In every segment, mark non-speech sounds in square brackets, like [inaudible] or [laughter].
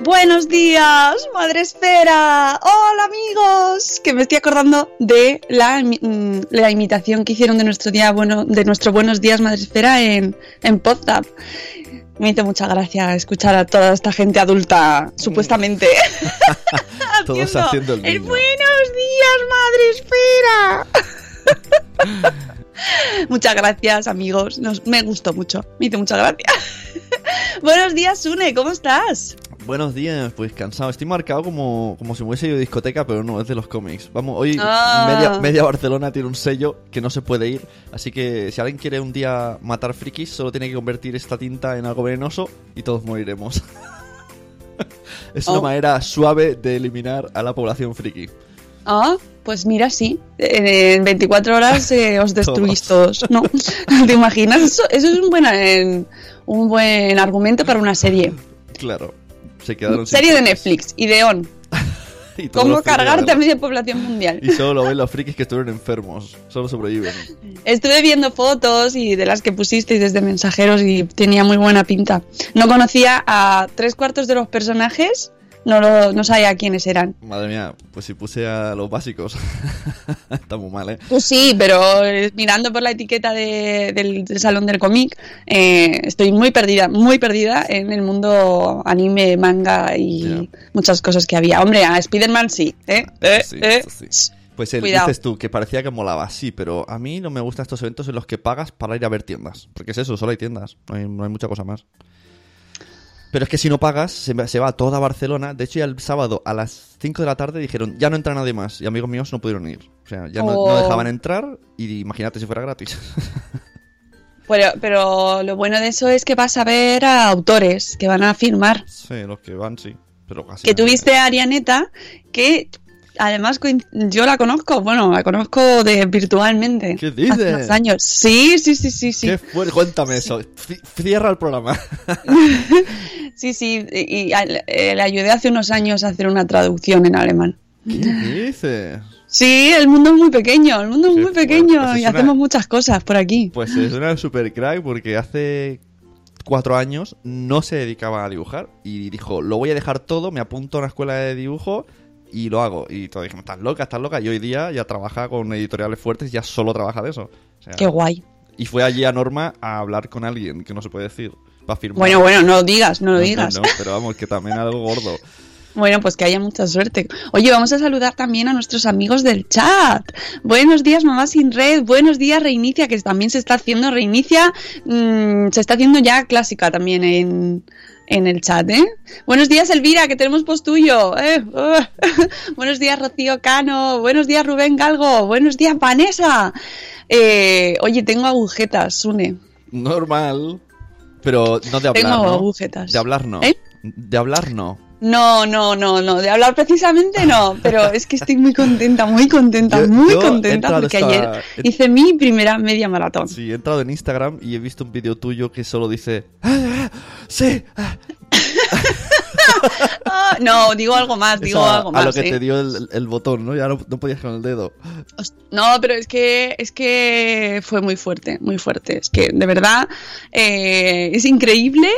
Buenos días, Madre Esfera. Hola amigos, que me estoy acordando de la, mm, la imitación que hicieron de nuestro día bueno, de nuestro Buenos días, Madre Esfera en, en Podzap. Me hizo mucha gracia escuchar a toda esta gente adulta, supuestamente. [laughs] Todos haciendo el niño. Buenos días, Madre Esfera. [laughs] Muchas gracias, amigos. Nos- me gustó mucho. Me hizo mucha gracia. [laughs] Buenos días, Sune. ¿Cómo estás? Buenos días, pues cansado. Estoy marcado como, como si me hubiese ido a discoteca, pero no, es de los cómics. Vamos, hoy Ah. media, media Barcelona tiene un sello que no se puede ir. Así que si alguien quiere un día matar frikis, solo tiene que convertir esta tinta en algo venenoso y todos moriremos. [laughs] es una Oh. manera suave de eliminar a la población friki. Ah, pues mira, sí. En 24 horas eh, [laughs] os destruís todos. ¿No? [laughs] ¿Te imaginas? Eso, eso es un buen, eh, un buen argumento para una serie. Claro. Se quedaron sin Serie de. Netflix, Ideón. Y [laughs] ¿Cómo a verlo. media población mundial? Y solo lo ven los frikis que estuvieron enfermos. Solo sobreviven. Estuve viendo fotos y de las que pusisteis desde mensajeros y tenía muy buena pinta. No conocía a tres cuartos de los personajes, no, lo, no sabía quiénes eran. Madre mía, pues si puse a los básicos. [laughs] Está muy mal, ¿eh? Pues sí, pero eh, mirando por la etiqueta de- del, del salón del cómic, eh, estoy muy perdida, muy perdida en el mundo anime, manga y muchas cosas que había. Hombre, a Spider-Man sí, ¿eh? Eh, Sí, eh. sí. Pues el, Cuidado. dices tú, que parecía que molaba, sí, pero a mí no me gustan estos eventos en los que pagas para ir a ver tiendas. Porque es eso, solo hay tiendas, no hay, no hay mucha cosa más. Pero es que si no pagas, se, va- se va a toda Barcelona. De hecho, ya el sábado a las 5 de la tarde dijeron, ya no entra nadie más. Y amigos míos no pudieron ir. O sea, ya no, no Oh. dejaban entrar y imagínate si fuera gratis. [laughs] Pero, pero lo bueno de eso es que vas a ver a autores que van a firmar. sí, los que van, sí. Pero casi Que nadie. tuviste a Arianeta, que además yo la conozco, bueno, la conozco de virtualmente. ¿Qué dices? Hace unos años. Sí, sí, sí, sí, sí. ¿Qué? Cuéntame eso. Ci- Cierra el programa. [laughs] Sí, sí, y, eh, le ayudé hace unos años a hacer una traducción en alemán. ¿Qué dices? Sí, el mundo es muy pequeño, el mundo es Qué muy pequeño Pues es y una- hacemos muchas cosas por aquí. Pues es una super crack porque hace cuatro años no se dedicaba a dibujar y dijo, lo voy a dejar todo, me apunto a una escuela de dibujo y lo hago. Y todos dijimos, estás loca, estás loca. Y hoy día ya trabaja con editoriales fuertes y ya solo trabaja de eso. O sea, Qué guay. Y fue allí a Norma a hablar con alguien, que no se puede decir, para firmar. Bueno, bueno, no lo digas, no lo No, digas. no, pero vamos, que también algo gordo. [laughs] Bueno, pues que haya mucha suerte. Oye, vamos a saludar también a nuestros amigos del chat. Buenos días, mamá sin red. Buenos días, Reinicia, que también se está haciendo Reinicia. mm, se está haciendo ya clásica también en, en el chat, ¿eh? Buenos días, Elvira, que tenemos post tuyo. ¿eh? Uh. [laughs] Buenos días, Rocío Cano. Buenos días, Rubén Galgo. Buenos días, Vanessa. Eh, oye, tengo agujetas, Sune. Normal. Pero no de hablar, Tengo ¿no? agujetas. De hablar no. ¿Eh? De hablar no. No, no, no, no, de hablar precisamente no, pero es que estoy muy contenta, muy contenta, Yo- muy yo contenta porque esta- ayer hice mi primera media maratón. Sí, he entrado en Instagram y he visto un vídeo tuyo que solo dice... "Ah, ah, sí, ah". [laughs] Ah, no, digo algo más, digo a, algo a más. lo que ¿eh? te dio el, el botón, ¿no? Ya no, no podías con el dedo. No, pero es que es que fue muy fuerte, muy fuerte. Es que de verdad eh, es increíble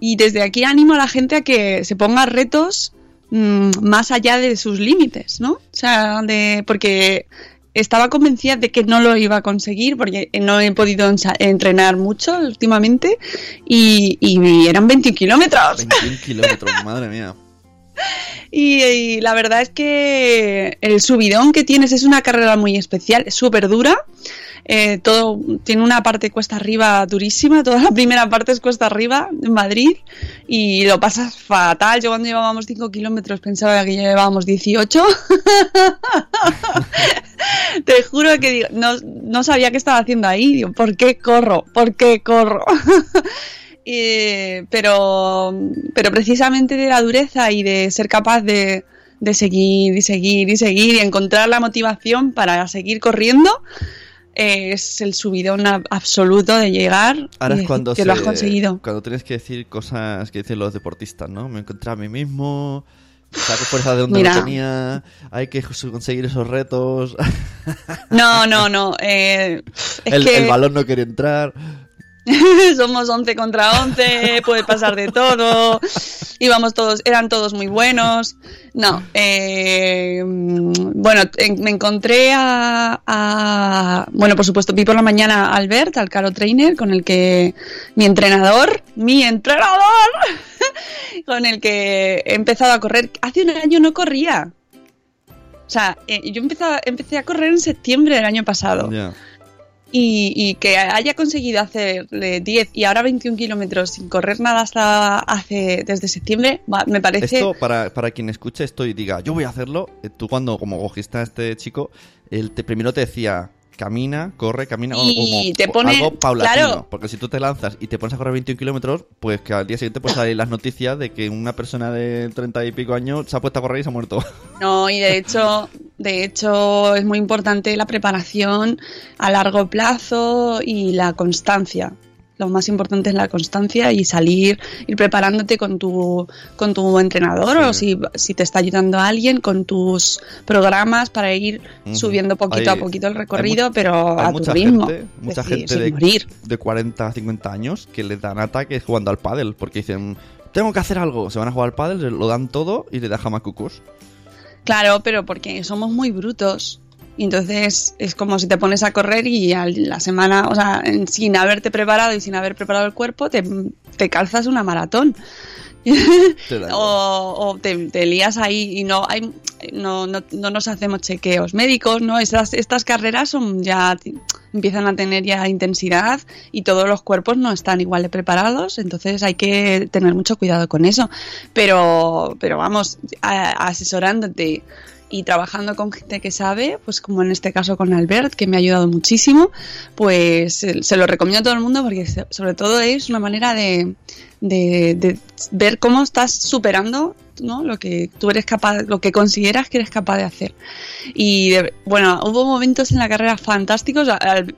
Y desde aquí animo a la gente a que se ponga retos mm, más allá de sus límites, ¿no? O sea, de, porque estaba convencida de que no lo iba a conseguir porque no he podido entrenar mucho últimamente y, y eran 21 kilómetros. 21 [laughs] kilómetros, madre mía. Y, y la verdad es que el subidón que tienes es una carrera muy especial, es súper dura. Eh, todo tiene una parte cuesta arriba durísima, toda la primera parte es cuesta arriba en Madrid y lo pasas fatal. Yo cuando llevábamos 5 kilómetros pensaba que llevábamos 18. [laughs] Te juro que digo, no, no sabía qué estaba haciendo ahí. Digo, ¿por qué corro? ¿Por qué corro? [laughs] Eh, pero, pero precisamente de la dureza y de ser capaz de, de seguir y seguir y seguir y encontrar la motivación para seguir corriendo es el subidón absoluto de llegar Ahora y es cuando que se- lo has conseguido. Cuando tienes que decir cosas que dicen los deportistas, ¿no? Me encontré a mí mismo, saco fuerza de donde Mira. tenía, hay que conseguir esos retos, No, no, no. eh, es el, que el balón no quería entrar. [laughs] somos 11 contra 11, puede pasar de todo. Íbamos todos, eran todos muy buenos. No, eh, bueno, en- me encontré a, a- bueno, por supuesto, vi por la mañana a Albert, al Caro Trainer, con el que mi entrenador, mi entrenador, [laughs] con el que he empezado a correr. Hace un año no corría. O sea, eh, yo empecé a, empecé a correr en septiembre del año pasado Ya. Y, que haya conseguido hacer eh, 10 y ahora 21 kilómetros sin correr nada hasta hace desde septiembre, me parece... Esto, para, para quien escuche esto y diga, yo voy a hacerlo, eh, tú cuando como cogiste a este chico, él te, primero te decía, camina, corre, camina, Y como- te pone- algo paulatino. claro. Porque si tú te lanzas y te pones a correr 21 kilómetros, pues que al día siguiente pues [laughs] salen las noticias de que una persona de 30 y pico años se ha puesto a correr y se ha muerto. [laughs] No, y de hecho, de hecho es muy importante la preparación a largo plazo y la constancia. Lo más importante es la constancia y salir, ir preparándote con tu, con tu entrenador o si, si te está ayudando alguien con tus programas para ir subiendo poquito Hay- a poquito el recorrido, pero Hay a tu mucha ritmo. gente, mucha decir, gente de, morir. de 40, 50 años que le dan ataques jugando al pádel porque dicen, tengo que hacer algo. Se van a jugar al pádel, lo dan todo y le dejan macucos. Claro, pero porque somos muy brutos. Y entonces es como si te pones a correr y a la semana, o sea, sin haberte preparado y sin haber preparado el cuerpo, te, te calzas una maratón. [laughs] O o te, te lías ahí y no hay no, no, no nos hacemos chequeos médicos, ¿no? Estas, estas carreras son ya empiezan a tener ya intensidad y todos los cuerpos no están igual de preparados, entonces hay que tener mucho cuidado con eso. Pero, pero vamos, a- asesorándote y trabajando con gente que sabe, pues como en este caso con Albert, que me ha ayudado muchísimo, pues eh, se lo recomiendo a todo el mundo porque sobre todo es una manera de, de, de ver cómo estás superando ¿no? lo que tú eres capaz, lo que consideras que eres capaz de hacer. Y bueno, hubo momentos en la carrera fantásticos.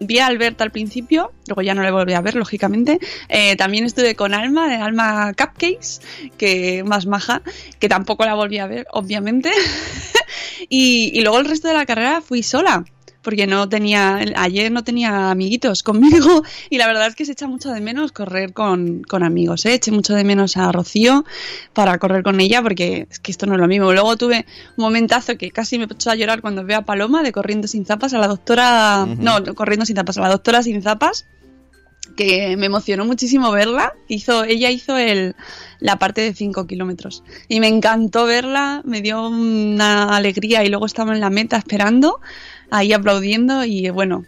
Vi a Albert al principio, luego ya no le volví a ver, lógicamente. Eh, también estuve con Alma, de Alma Cupcakes, que más maja, que tampoco la volví a ver, obviamente. [laughs] y luego el resto de la carrera fui sola. Porque no tenía, ayer no tenía amiguitos conmigo [laughs] y la verdad es que se echa mucho de menos correr con, con amigos, ¿eh? eché mucho de menos a Rocío para correr con ella porque es que esto no es lo mismo. Luego tuve un momentazo que casi me echó a llorar cuando veo a Paloma de corriendo sin zapas, a la doctora, Ujú. no, no, corriendo sin zapas, a la doctora sin zapas, que me emocionó muchísimo verla. Hizo, ella hizo el, la parte de 5 kilómetros y me encantó verla, me dio una alegría y luego estaba en la meta esperando, ahí aplaudiendo y bueno,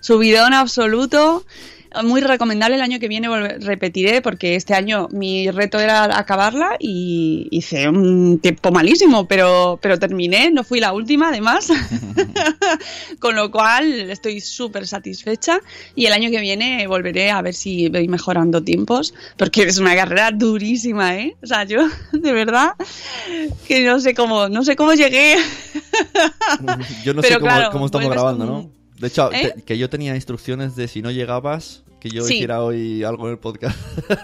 subidón absoluto. Muy recomendable el año que viene repetiré porque este año mi reto era acabarla y hice un tiempo malísimo, pero, pero terminé, no fui la última además, [laughs] con lo cual estoy súper satisfecha y el año que viene volveré a ver si voy mejorando tiempos porque es una carrera durísima, ¿eh? O sea, yo [laughs] de verdad que no sé cómo, no sé cómo llegué. Yo no Pero sé cómo, claro, cómo estamos grabando, ¿no? De hecho, ¿Eh? te- que yo tenía instrucciones de si no llegabas, que yo Sí. hiciera hoy algo en el podcast. [laughs]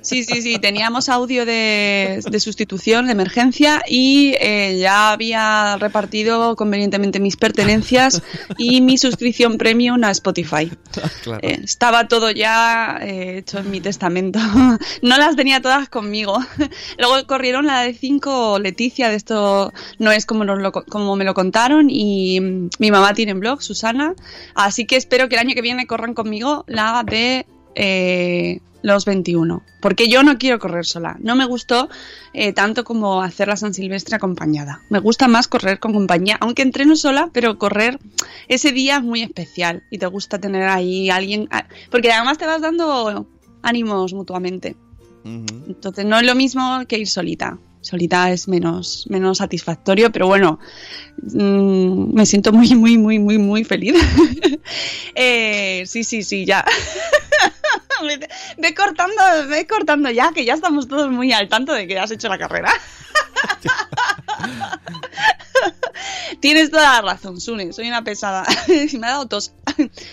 Sí, sí, sí, teníamos audio de, de sustitución, de emergencia y eh, ya había repartido convenientemente mis pertenencias y mi suscripción premium a Spotify. [laughs] claro. Eh, estaba todo ya eh, hecho en mi testamento. [laughs] No las tenía todas conmigo. Luego corrieron la de cinco Leticia, de esto no es como, nos lo co- como me lo contaron, y mm, mi mamá tiene blog, Susana. Así que espero que el año que viene corran conmigo la de eh, los 21. Porque yo no quiero correr sola. No me gustó eh, tanto como hacer la San Silvestre acompañada. Me gusta más correr con compañía, aunque entreno sola, pero correr ese día es muy especial y te gusta tener ahí alguien. ah, Porque además te vas dando ánimos mutuamente. Entonces no es lo mismo que ir solita. Solita es menos, menos satisfactorio, pero bueno, mm, me siento muy, muy, muy, muy, muy feliz. [laughs] Eh, sí, sí, sí, ya. [laughs] Ve- cortando, ve cortando ya, que ya estamos todos muy al tanto de que has hecho la carrera. [laughs] Tienes toda la razón, Sune, soy una pesada. me ha dado tos.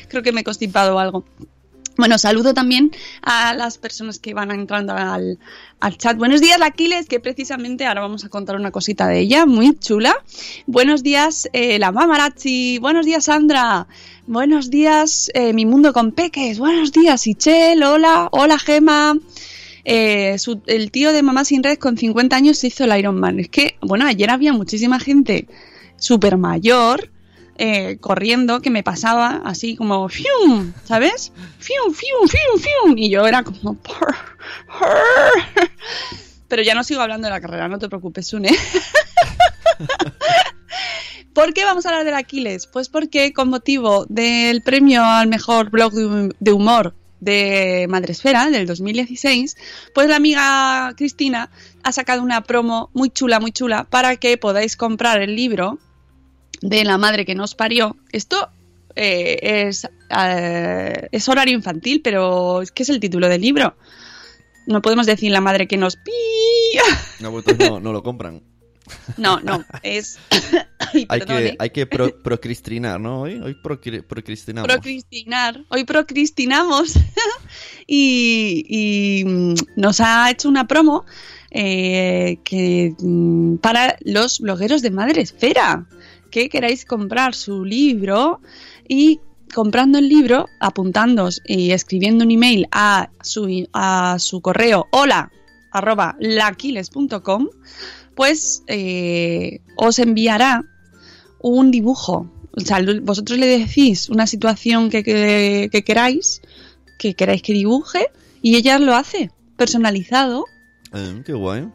Creo que me he constipado o algo. Bueno, saludo también a las personas que van entrando al, al chat. Buenos días, Aquiles, que precisamente ahora vamos a contar una cosita de ella, muy chula. Buenos días, eh, la Mamarazzi. Buenos días, Sandra. Buenos días, eh, Mi Mundo con Peques. Buenos días, Ichel. Hola, hola, Gema. Eh, el tío de Mamá Sin Red con 50 años se hizo el Iron Man. Es que, bueno, ayer había muchísima gente súper mayor eh, corriendo que me pasaba así como ¡fium! ¿sabes? ¡fium, fium, fium, fium! Y yo era como. Pero ya no sigo hablando de la carrera, no te preocupes, Sune. [laughs] ¿Por qué vamos a hablar del Aquiles? Pues porque con motivo del premio al mejor blog de humor de Madresfera del 2016, pues la amiga Cristina ha sacado una promo muy chula, muy chula, para que podáis comprar el libro de la madre que nos parió. Esto eh, es, eh, es horario infantil, pero ¿qué es el título del libro? No podemos decir la madre que nos pi. No, pues entonces no, no lo compran. No, no, es. [coughs] Ay, Hay que, hay que pro- procristinar, ¿no? Hoy, hoy procri- procristinamos. Procrastinar. Hoy procrastinamos [laughs] y, y, mm, nos ha hecho una promo eh, que mm, para los blogueros de Madre Esfera que queráis comprar su libro y comprando el libro, apuntándos y escribiendo un email a su, a su correo hola arroba laquiles.com pues eh, os enviará un dibujo. O sea, vosotros le decís una situación que, que- que queráis, que queráis que dibuje, y ella lo hace, personalizado, Eh, qué guay.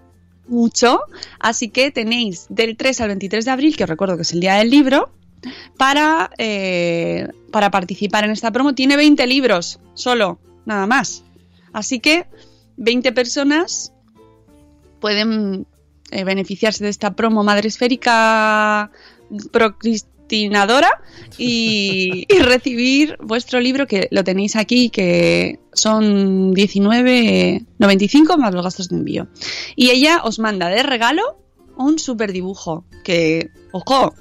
Mucho. Así que tenéis del 3 al 23 de abril, que os recuerdo que es el día del libro, para, eh, para participar en esta promo. Tiene 20 libros, solo, nada más. Así que 20 personas pueden eh, beneficiarse de esta promo madre esférica [laughs] y recibir vuestro libro que lo tenéis aquí que son 19.95 más los gastos de envío y ella os manda de regalo un super dibujo que ojo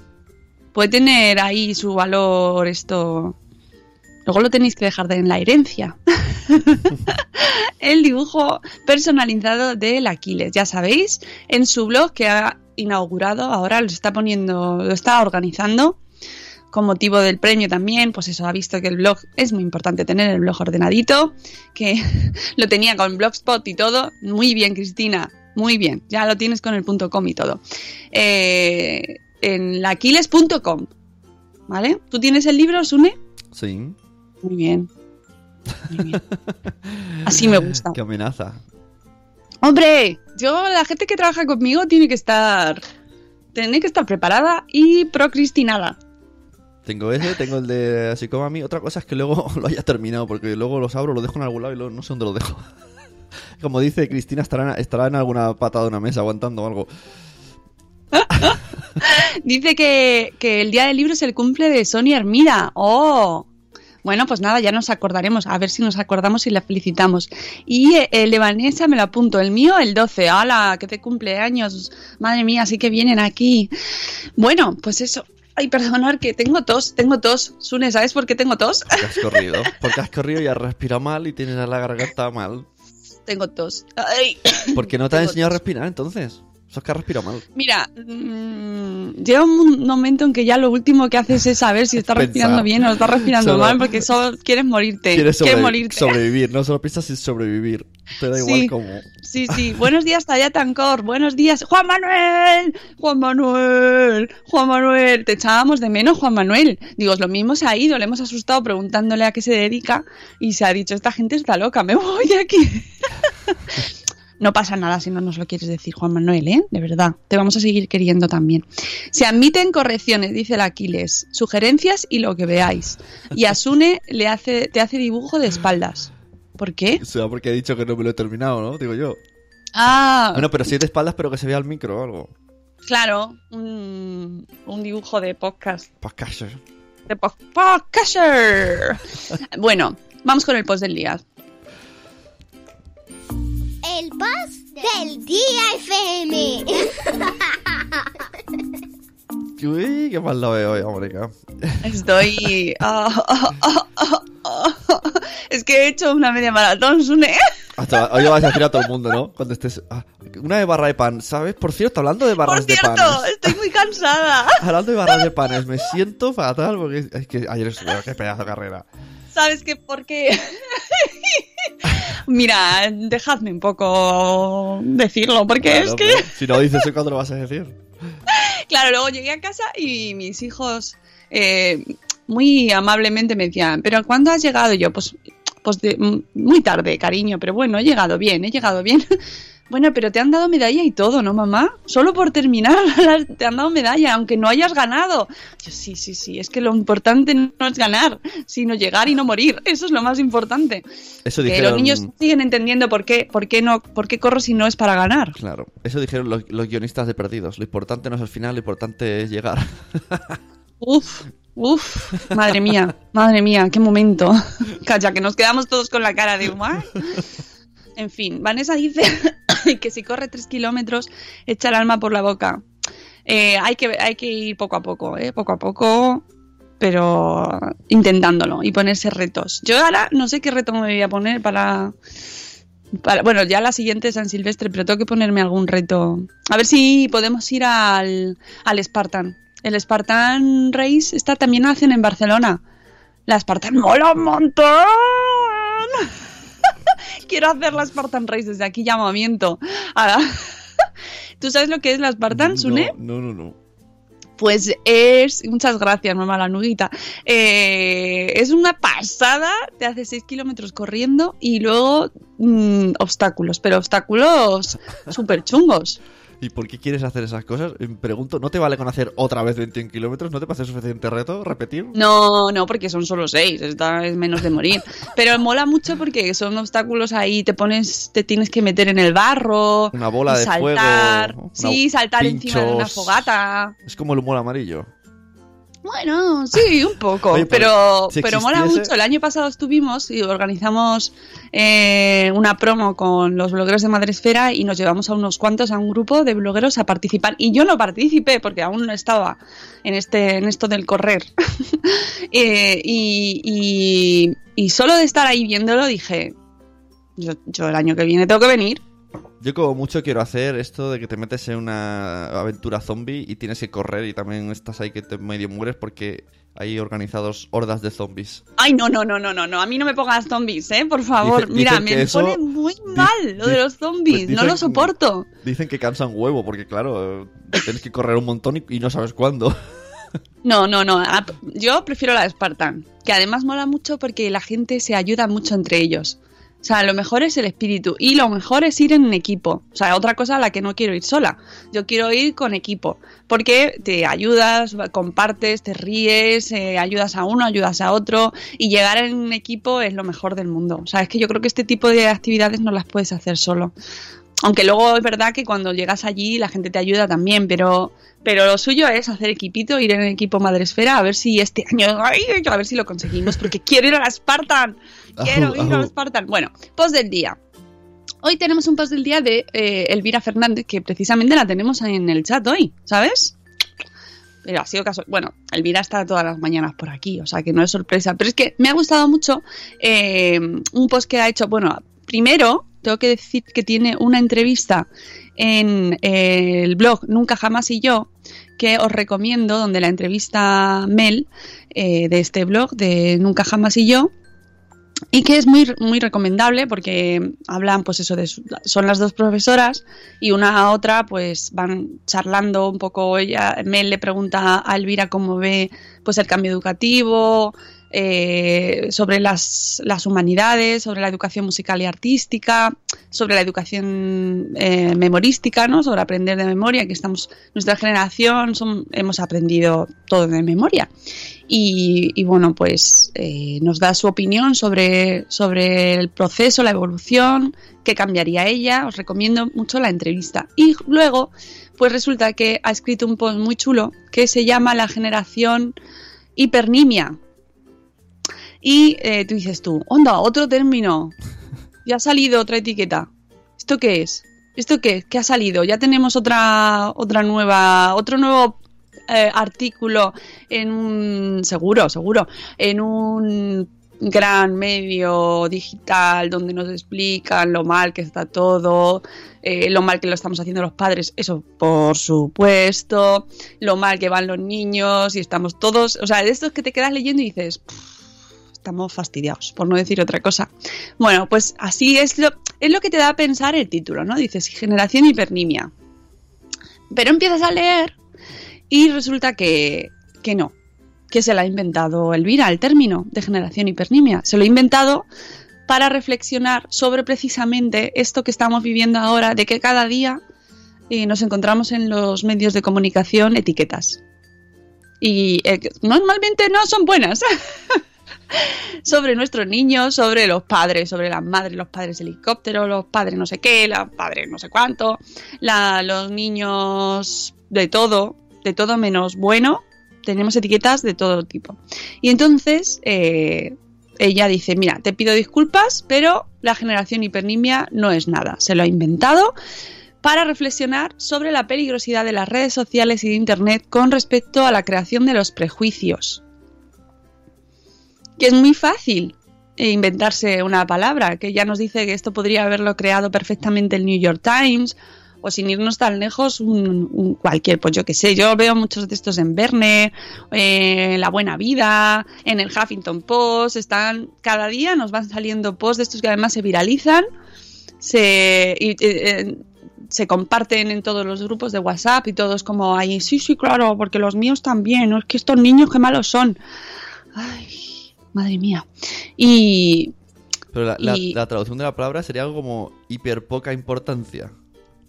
puede tener ahí su valor esto luego lo tenéis que dejar de en la herencia [laughs] el dibujo personalizado del Aquiles. Ya sabéis, en su blog que ha inaugurado, ahora lo está poniendo, lo está organizando con motivo del premio también, pues eso, ha visto que el blog es muy importante tener el blog ordenadito, que [laughs] lo tenía con Blogspot y todo. Muy bien, Cristina, muy bien, ya lo tienes con el punto .com y todo. Eh, en laquiles.com, ¿vale? ¿Tú tienes el libro, Sune? Sí. Muy bien. Muy bien. Así me gusta. [laughs] Qué amenaza. Hombre, yo, la gente que trabaja conmigo tiene que estar. Tiene que estar preparada y procristinada. Tengo ese, tengo el de así como a mí. Otra cosa es que luego [laughs] lo haya terminado, porque luego los abro, los dejo en algún lado y luego no sé dónde los dejo. [laughs] Como dice Cristina, estará, en alguna patada de una mesa aguantando algo. [laughs] Dice que, que el día del libro es el cumple de Sonia Hermida. ¡Oh! Bueno, pues nada, ya nos acordaremos. A ver si nos acordamos y la felicitamos. Y eh, el de Vanessa me lo apunto. El mío, el 12. ¡Hala! Que te cumpleaños. Madre mía, sí que vienen aquí. Bueno, pues eso. Ay, perdonad que tengo tos, tengo tos. Sune, ¿sabes por qué tengo tos? Porque has corrido. Porque has corrido y has respirado mal y tienes la garganta mal. tengo tos. Ay. Porque no [coughs] te ha Tengo enseñado a respirar entonces. Eso es que has respirado mal. Mira, mm, llega un momento en que ya lo último que haces es saber si [laughs] estás respirando bien o estás respirando Solo- mal, porque solo quieres morirte. [laughs] Quieres Quieres sobrevi- morirte. sobrevivir, no solo piensas en sobrevivir. Te da igual Sí. cómo. Sí, sí. Buenos días, Talla Tancor. Buenos días, Juan Manuel. Juan Manuel. Juan Manuel. Te echábamos de menos, Juan Manuel. Digo, lo mismo se ha ido. Le hemos asustado preguntándole a qué se dedica y se ha dicho, esta gente está loca, me voy de aquí. [laughs] No pasa nada si no nos lo quieres decir, Juan Manuel, ¿eh? De verdad. Te vamos a seguir queriendo también. Se admiten correcciones, dice el Aquiles, sugerencias y lo que veáis. Y Asune le hace, te hace dibujo de espaldas. ¿Por qué? O sea, porque he dicho que no me lo he terminado, ¿no? Digo yo. Ah, Bueno, pero es de espaldas, pero que se vea el micro o algo. claro, un, un dibujo de podcast. Casi. De po- podcaster. [laughs] bueno, vamos con el post del día. El post del día FM. [laughs] Uy, qué mal lo veo hoy, América. Estoy. ah, ah, ah. es que he hecho una media maratón, Sune. Hasta, hoy vas a decir a todo el mundo, ¿no? Cuando estés. ah, una de barra de pan, ¿sabes? Por cierto, hablando de barras Por de cierto, panes. estoy muy cansada. [laughs] Hablando de barras de panes, me siento fatal porque es que ayer estuve, qué pedazo de carrera. ¿Sabes qué? Porque. [laughs] Mira, dejadme un poco decirlo, porque Claro, es que. Si no dices ¿cuándo lo vas a decir? [laughs] Claro, luego llegué a casa y mis hijos eh, muy amablemente me decían, ¿pero cuándo has llegado? Y yo, pues, pues de- muy tarde, cariño, pero bueno, he llegado bien, he llegado bien. Bueno, pero te han dado medalla y todo, ¿no, mamá? Solo por terminar [laughs] te han dado medalla, aunque no hayas ganado. Yo, sí, sí, sí, es que lo importante no es ganar, sino llegar y no morir. Eso es lo más importante. Eso Que dijeron. los niños siguen entendiendo por qué, por qué no, por qué corro si no es para ganar. Claro, eso dijeron los, los guionistas de Perdidos. Lo importante no es el final, lo importante es llegar. [laughs] Uf, uf, madre mía, madre mía, qué momento. [laughs] Calla, que nos quedamos todos con la cara de ¿what? En fin, Vanessa dice [coughs] que si corre tres kilómetros echa el alma por la boca. Eh, hay, que, hay que ir poco a poco, ¿eh? poco a poco, pero intentándolo y ponerse retos. Yo ahora no sé qué reto me voy a poner para, para- Bueno, ya la siguiente es San Silvestre, pero tengo que ponerme algún reto. A ver si podemos ir al, al Spartan. El Spartan Race está también hacen en Barcelona. La Spartan mola un montón. [laughs] Quiero hacer la Spartan Race desde aquí, llamamiento. Ahora, [laughs] ¿Tú sabes lo que es la Spartan, Sune? No, no, no. Pues es. Muchas gracias, mamá, la nuguita. Eh, es una pasada. Te hace 6 kilómetros corriendo y luego mm, obstáculos, pero obstáculos [laughs] súper chungos. ¿Y por qué quieres hacer esas cosas? Eh, Pregunto, ¿no te vale con hacer otra vez 21 kilómetros? ¿No te parece suficiente reto? ¿Repetir? No, no, porque son solo 6, esta es menos de morir. [laughs] Pero mola mucho porque son obstáculos ahí, te pones, te tienes que meter en el barro. Una bola de saltar, fuego, Sí, una- saltar encima de una fogata. Es como el humor amarillo. Bueno, sí, un poco, Oye, pero, si pero mola mucho. El año pasado estuvimos y organizamos eh, una promo con los blogueros de Madresfera y nos llevamos a unos cuantos, a un grupo de blogueros a participar. Y yo no participé porque aún no estaba en, este, en esto del correr. [laughs] Eh, y, y- y solo de estar ahí viéndolo dije, yo, yo el año que viene tengo que venir. Yo como mucho quiero hacer esto de que te metes en una aventura zombie y tienes que correr y también estás ahí que te medio mueres porque hay organizados hordas de zombies. Ay, no, no, no, no, no, no. A mí no me pongas zombies, ¿eh? Por favor. Mira, me eso- pone muy mal lo de los zombies. pues no lo soporto. Dicen que cansan huevo porque claro, tienes que correr un montón y, y no sabes cuándo. [laughs] No, no, no. Yo prefiero la de Spartan. Que además mola mucho porque la gente se ayuda mucho entre ellos. O sea, lo mejor es el espíritu y lo mejor es ir en equipo. O sea, otra cosa a la que no quiero ir sola. Yo quiero ir con equipo. Porque te ayudas, compartes, te ríes, eh, ayudas a uno, ayudas a otro. Y llegar en equipo es lo mejor del mundo. O sea, es que yo creo que este tipo de actividades no las puedes hacer solo. Aunque luego es verdad que cuando llegas allí la gente te ayuda también, pero, pero lo suyo es hacer equipito, ir en el equipo Madresfera, a ver si este año, ay, a ver si lo conseguimos, porque quiero ir a la Spartan, quiero ir a. Spartan. Bueno, post del día. Hoy tenemos un post del día de eh, Elvira Fernández, que precisamente la tenemos en el chat hoy, ¿sabes? pero ha sido caso. Bueno, Elvira está todas las mañanas por aquí, o sea que no es sorpresa. Pero es que me ha gustado mucho eh, un post que ha hecho. Bueno, primero tengo que decir que tiene una entrevista en eh, el blog Nunca Jamás y Yo, que os recomiendo, donde la entrevista Mel eh, de este blog de Nunca Jamás y Yo y que es muy, muy recomendable porque hablan, pues eso, de son las dos profesoras y una a otra, pues van charlando un poco. Ella, Mel le pregunta a Elvira cómo ve pues el cambio educativo, eh, sobre las, las, humanidades, sobre la educación musical y artística, sobre la educación eh, memorística, ¿no? sobre aprender de memoria, que estamos, nuestra generación hemos aprendido todo de memoria. Y, bueno, pues eh, nos da su opinión sobre, sobre el proceso, la evolución, qué cambiaría ella. Os recomiendo mucho la entrevista. Y luego, pues resulta que ha escrito un post muy chulo que se llama La generación hipernimia y eh, tú dices tú, onda, otro término. Ya ha salido otra etiqueta. ¿Esto qué es? ¿Esto qué? ¿Qué ha salido? Ya tenemos otra, otra nueva, otro nuevo eh, artículo en un, seguro, seguro, en un gran medio digital donde nos explican lo mal que está todo, eh, lo mal que lo estamos haciendo los padres, eso por supuesto, lo mal que van los niños y estamos todos, o sea, de estos que te quedas leyendo y dices, estamos fastidiados, por no decir otra cosa. Bueno, pues así es lo, es lo que te da a pensar el título, ¿no? Dices generación hipernimia. Pero empiezas a leer y resulta que, que no, que se lo ha inventado Elvira, el término de generación hipernimia. Se lo ha inventado para reflexionar sobre precisamente esto que estamos viviendo ahora, de que cada día eh, nos encontramos en los medios de comunicación etiquetas. Y eh, normalmente no son buenas. [laughs] [laughs] sobre nuestros niños, sobre los padres, sobre las madres, los padres helicóptero, los padres no sé qué, los padres no sé cuánto, los niños de todo, de todo menos bueno, tenemos etiquetas de todo tipo. Y entonces eh, ella dice, mira, te pido disculpas, pero la generación hipernimia no es nada, se lo ha inventado para reflexionar sobre la peligrosidad de las redes sociales y de Internet con respecto a la creación de los prejuicios que es muy fácil inventarse una palabra, que ya nos dice que esto podría haberlo creado perfectamente el New York Times, o sin irnos tan lejos, un, cualquier, pues yo que sé, yo veo muchos de estos en Verne, eh, La Buena Vida, en el Huffington Post, están, cada día nos van saliendo posts de estos que además se viralizan, se, eh, se comparten en todos los grupos de WhatsApp y todos como ahí, sí, sí, claro, porque los míos también, es que estos niños qué malos son. Ay, madre mía. Y... Pero la, traducción de la palabra sería algo como hiper poca importancia.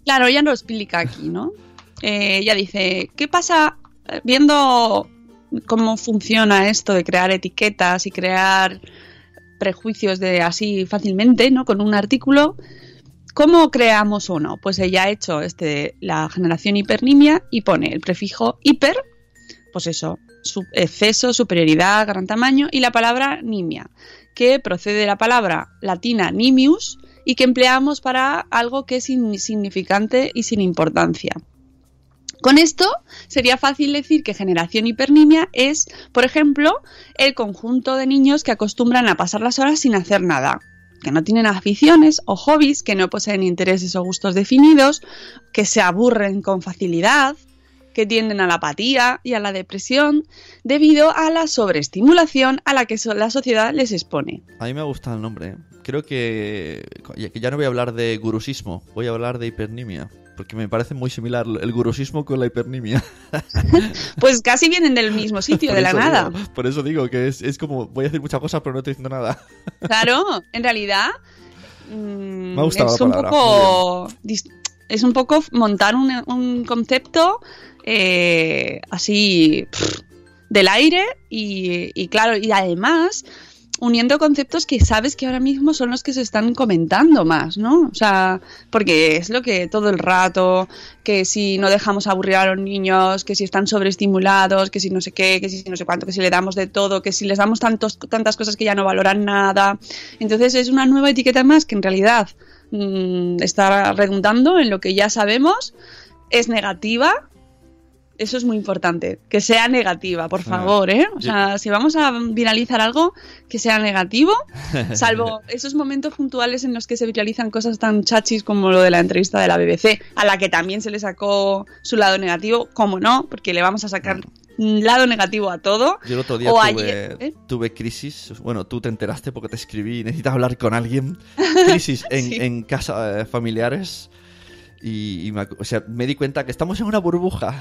Claro, ella lo explica aquí, ¿no? [laughs] Eh, ella dice, ¿qué pasa viendo cómo funciona esto de crear etiquetas y crear prejuicios de así fácilmente, ¿no? Con un artículo, ¿cómo creamos uno? Pues ella ha hecho este, la generación hipernimia y pone el prefijo hiper, pues eso, exceso, superioridad, gran tamaño, y la palabra nimia, que procede de la palabra latina nimius y que empleamos para algo que es insignificante y sin importancia. Con esto sería fácil decir que generación hipernimia es, por ejemplo, el conjunto de niños que acostumbran a pasar las horas sin hacer nada, que no tienen aficiones o hobbies, que no poseen intereses o gustos definidos, que se aburren con facilidad, que tienden a la apatía y a la depresión debido a la sobreestimulación a la que la sociedad les expone. A mí me gusta el nombre. ¿eh? Creo que, ya no voy a hablar de gurusismo, voy a hablar de hipernimia. Porque me parece muy similar el gurusismo con la hipernimia. [laughs] pues casi vienen del mismo sitio, de la nada. por eso digo que es, como, voy a decir muchas cosas, pero no estoy diciendo nada. [laughs] claro, en realidad... me ha gustado es un poco es un poco montar un, un concepto eh, así del aire y, claro, y además uniendo conceptos que sabes que ahora mismo son los que se están comentando más, ¿no? O sea, porque es lo que todo el rato, que si no dejamos aburrir a los niños, que si están sobreestimulados, que si no sé qué, que si no sé cuánto, que si le damos de todo, que si les damos tantos, tantas cosas que ya no valoran nada. Entonces es una nueva etiqueta más que en realidad mm, está redundando en lo que ya sabemos, es negativa Eso es muy importante. Que sea negativa, por favor, ¿eh? O sea, si vamos a viralizar algo, que sea negativo, [laughs] salvo esos momentos puntuales en los que se viralizan cosas tan chachis como lo de la entrevista de la BBC, a la que también se le sacó su lado negativo, como no, porque le vamos a sacar un lado negativo a todo. Yo el otro día tuve, ayer, ¿eh? tuve crisis. Bueno, tú te enteraste porque te escribí. Necesitas hablar con alguien. [laughs] Crisis en, Sí. en casa eh, familiares. Y, me, o sea, me di cuenta que estamos en una burbuja.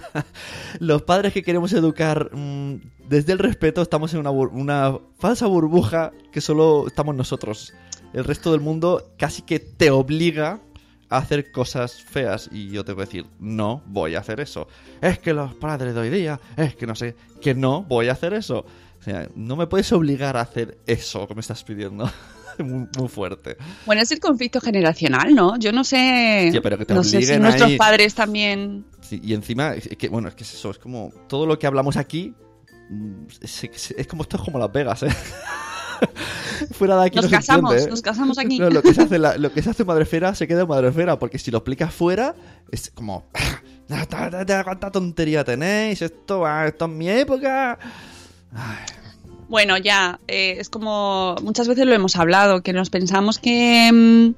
[laughs] Los padres que queremos educar mm, desde el respeto estamos en una, una falsa burbuja que solo estamos nosotros. El resto del mundo casi que te obliga a hacer cosas feas y yo tengo que decir, no voy a hacer eso. Es que los padres de hoy día, es que no sé, que no voy a hacer eso. O sea, no me puedes obligar a hacer eso que me estás pidiendo. [laughs] muy, muy fuerte. Bueno, es el conflicto generacional, ¿no? Yo no sé. Tía, pero que te no sé si obliguen nuestros ahí- padres también. Sí, y encima, es que, bueno, es que es eso, es como todo lo que hablamos aquí, mm, es, es- es como esto es como Las Vegas, ¿eh? [laughs] Fuera de aquí Nos no casamos, entiende, ¿eh? nos casamos aquí. No, lo, que se hace la- [laughs] lo que se hace en Madrefera se queda en Madrefera, porque si lo explicas fuera, es como... "Ah, ta, ta, ta, ¿Cuánta tontería tenéis? Esto, esto es mi época. Bueno, ya, eh, es como muchas veces lo hemos hablado, que nos pensamos que, mm,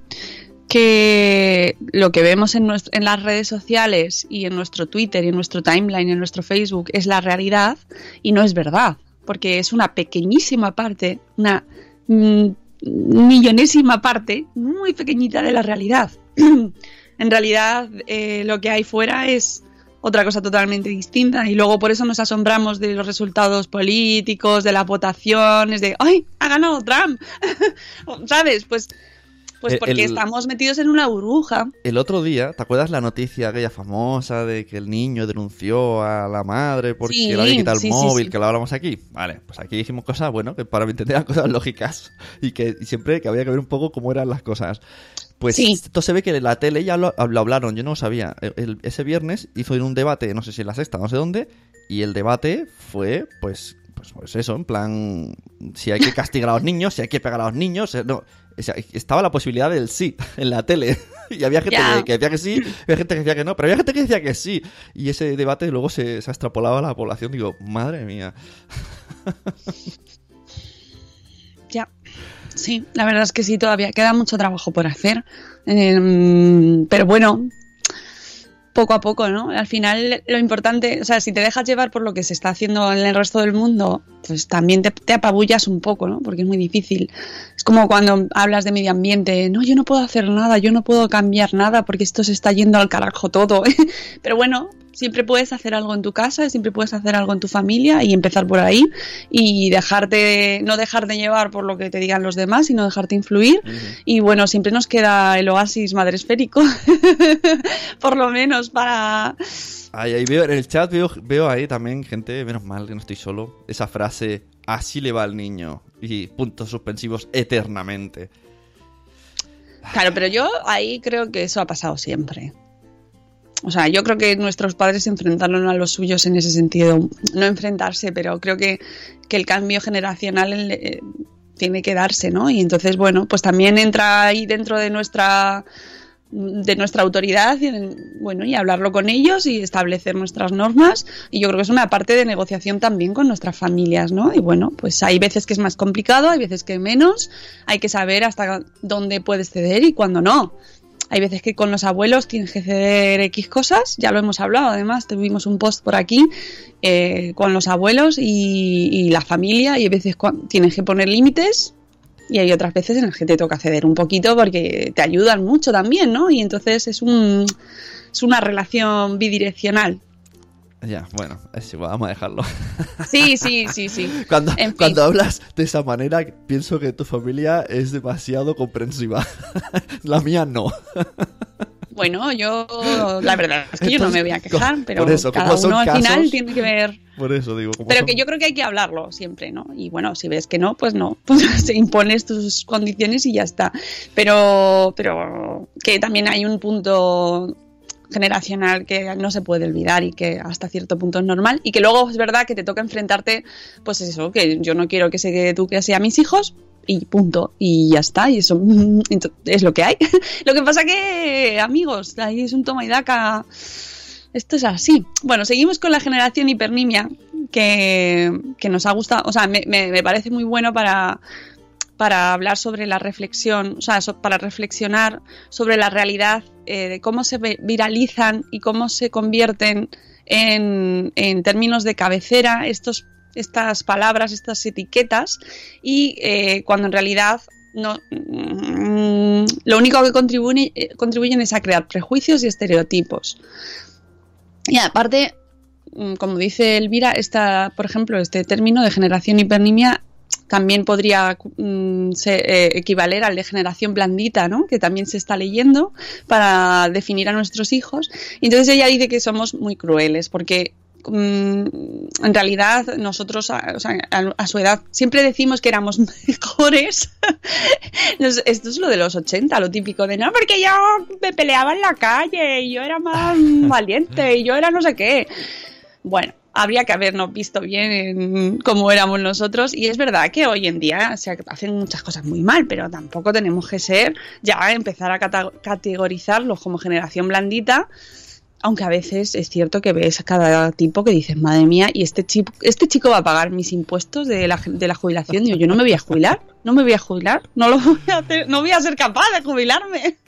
que lo que vemos en, en las redes sociales y en nuestro Twitter y en nuestro timeline y en nuestro Facebook es la realidad y no es verdad, porque es una pequeñísima parte, una mm, millonésima parte, muy pequeñita de la realidad. [clears throat] en realidad eh, lo que hay fuera es otra cosa totalmente distinta y luego por eso nos asombramos de los resultados políticos, de las votaciones, de ¡ay! ha ganado Trump, [laughs] ¿sabes? Pues, pues porque el- estamos metidos en una burbuja. El otro día, ¿te acuerdas la noticia aquella famosa de que el niño denunció a la madre porque Sí, le había quitado el sí, móvil, sí. que lo hablamos aquí? Vale, pues aquí dijimos cosas, bueno, que para mí entender [laughs] cosas lógicas y que y siempre que había que ver un poco cómo eran las cosas. Pues Sí. esto se ve que en la tele ya lo, lo hablaron, yo no lo sabía. El- el- ese viernes hizo un debate, no sé si en la sexta, no sé dónde, y el debate fue, pues, pues, pues eso, en plan, si hay que castigar a los niños, si hay que pegar a los niños, eh, no. O sea, estaba la posibilidad del sí en la tele. [laughs] Y había gente que decía que sí, había gente que decía que no, pero había gente que decía que sí. Y ese debate luego se, se extrapolaba a la población. Digo, madre mía. [laughs] Sí, la verdad es que sí, todavía queda mucho trabajo por hacer. Em, pero bueno, poco a poco, ¿no? Al final lo importante, o sea, si te dejas llevar por lo que se está haciendo en el resto del mundo, pues también te, te apabullas un poco, ¿no? Porque es muy difícil. Es como cuando hablas de medio ambiente, no, yo no puedo hacer nada, yo no puedo cambiar nada porque esto se está yendo al carajo todo. [laughs] Pero bueno, siempre puedes hacer algo en tu casa, siempre puedes hacer algo en tu familia y empezar por ahí y dejarte, no dejarte llevar por lo que te digan los demás, sino dejarte influir. Y bueno, siempre nos queda el oasis madresférico, [laughs] por lo menos para... Ahí, ahí veo, en el chat veo, veo ahí también gente, menos mal que no estoy solo, esa frase, así le va al niño. Y puntos suspensivos eternamente. Claro, pero yo ahí creo que eso ha pasado siempre. O sea, yo creo que nuestros padres se enfrentaron a los suyos en ese sentido. No enfrentarse, pero creo que, que el cambio generacional eh, tiene que darse, ¿no? Y entonces, bueno, pues también entra ahí dentro de nuestra de nuestra autoridad y, en- bueno y hablarlo con ellos y establecer nuestras normas y yo creo que es una parte de negociación también con nuestras familias no y bueno pues hay veces que es más complicado hay veces que menos hay que saber hasta dónde puedes ceder y cuándo no hay veces que con los abuelos tienes que ceder X cosas, ya lo hemos hablado, además tuvimos un post por aquí eh, con los abuelos y, y la familia y hay veces tienes que poner límites y hay otras veces en las que te toca ceder un poquito porque te ayudan mucho también, ¿no? Y entonces es un es una relación bidireccional. Ya, bueno, es igual, vamos a dejarlo. Sí, sí, sí, sí. [laughs] Cuando, En fin. cuando hablas de esa manera, pienso que tu familia es demasiado comprensiva. [laughs] La mía no. Bueno, yo la verdad es que yo no me voy a quejar, pero por eso, cada uno al final tiene que ver Por eso digo, Pero son- que yo creo que hay que hablarlo siempre, ¿no? Y bueno, si ves que no, pues no, [laughs] pues se impones tus condiciones y ya está. Pero, pero que también hay un punto generacional que no se puede olvidar y que hasta cierto punto es normal y que luego es verdad que te toca enfrentarte, pues eso, que yo no quiero que se eduque así a mis hijos y punto y ya está y eso mm, es lo que hay. [laughs] lo que pasa que amigos, ahí es un toma y daca Esto es así. Bueno, seguimos con la generación hipernimia, que, que nos ha gustado, o sea, me- me parece muy bueno para, para hablar sobre la reflexión, o sea, para reflexionar sobre la realidad, eh, de cómo se viralizan y cómo se convierten en, en términos de cabecera estos, estas palabras, estas etiquetas, y eh, cuando en realidad no, mm, lo único que contribuye- eh, contribuyen es a crear prejuicios y estereotipos. Y aparte, mm, como dice Elvira, esta, por ejemplo, este término de generación hipernimia también podría mm, se- eh, equivaler al de generación blandita, ¿no? Que también se está leyendo para definir a nuestros hijos. Y entonces ella dice que somos muy crueles porque mm, en realidad nosotros a, o sea, a- a su edad siempre decimos que éramos [laughs] mejores. Esto es lo de los 80, lo típico de no, porque yo me peleaba en la calle y yo era más [laughs] valiente y yo era no sé qué. Bueno, habría que habernos visto bien en cómo éramos nosotros. Y es verdad que hoy en día se hacen muchas cosas muy mal, pero tampoco tenemos que ser ya empezar a categorizarlos como generación blandita, aunque a veces es cierto que ves a cada tipo que dices, madre mía, y este chico, este chico va a pagar mis impuestos de la, de la jubilación, digo, yo no me voy a jubilar, no me voy a jubilar, no lo voy a hacer, no voy a ser capaz de jubilarme. [laughs]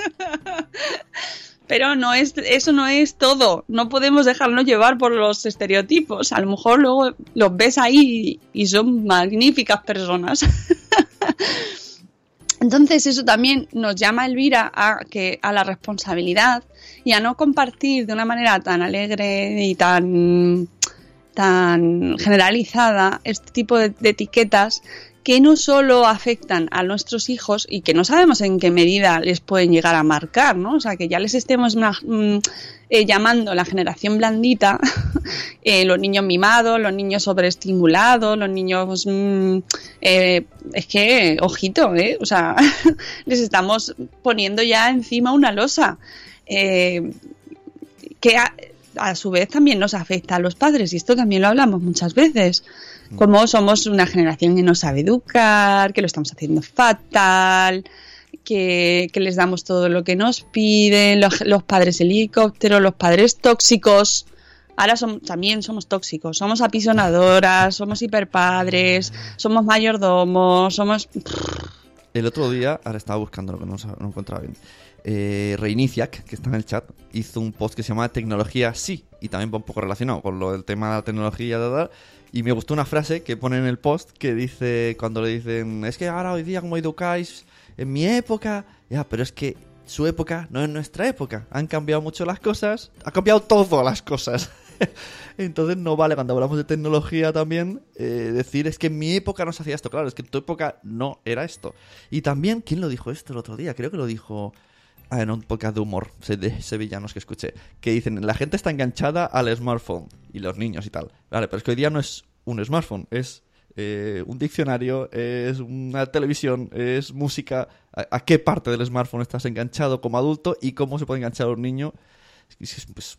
Pero no es, eso no es todo. No podemos dejarnos llevar por los estereotipos. A lo mejor luego los ves ahí y son magníficas personas. [laughs] Entonces eso también nos llama Elvira a que a la responsabilidad y a no compartir de una manera tan alegre y tan tan generalizada este tipo de, de etiquetas que no solo afectan a nuestros hijos y que no sabemos en qué medida les pueden llegar a marcar, ¿no? O sea, que ya les estemos mm, eh, llamando la generación blandita, [laughs] eh, los niños mimados, los niños sobreestimulados, los niños... mm, eh, es que, ojito, ¿eh? O sea, [laughs] les estamos poniendo ya encima una losa. Eh, que a su vez también nos afecta a los padres y esto también lo hablamos muchas veces como somos una generación que no sabe educar, que lo estamos haciendo fatal, que, que les damos todo lo que nos piden, los, padres helicópteros, los padres tóxicos. Ahora som- también somos tóxicos, somos apisonadoras, somos hiperpadres, somos mayordomos, somos... [laughs] El otro día, ahora estaba buscando lo que no, encontraba bien. Eh, Reiniciac, que está en el chat, hizo un post que se llama Tecnología sí, y también va un poco relacionado con lo del tema de la tecnología, tal, tal, y me gustó una frase que pone en el post que dice, cuando le dicen, es que ahora hoy día como educáis, en mi época, ya, pero es que su época no es nuestra época, han cambiado mucho las cosas, ha cambiado todo las cosas. [laughs] Entonces no vale cuando hablamos de tecnología también eh, decir es que en mi época no se hacía esto. Claro, es que en tu época no era esto. Y también, ¿quién lo dijo esto el otro día? Creo que lo dijo en un podcast de humor de sevillanos que escuché. Que dicen, la gente está enganchada al smartphone y los niños y tal. Vale, pero es que hoy día no es un smartphone, es eh, un diccionario, es una televisión, es música. ¿A, a qué parte del smartphone estás enganchado como adulto y cómo se puede enganchar un niño? Es- es- pues,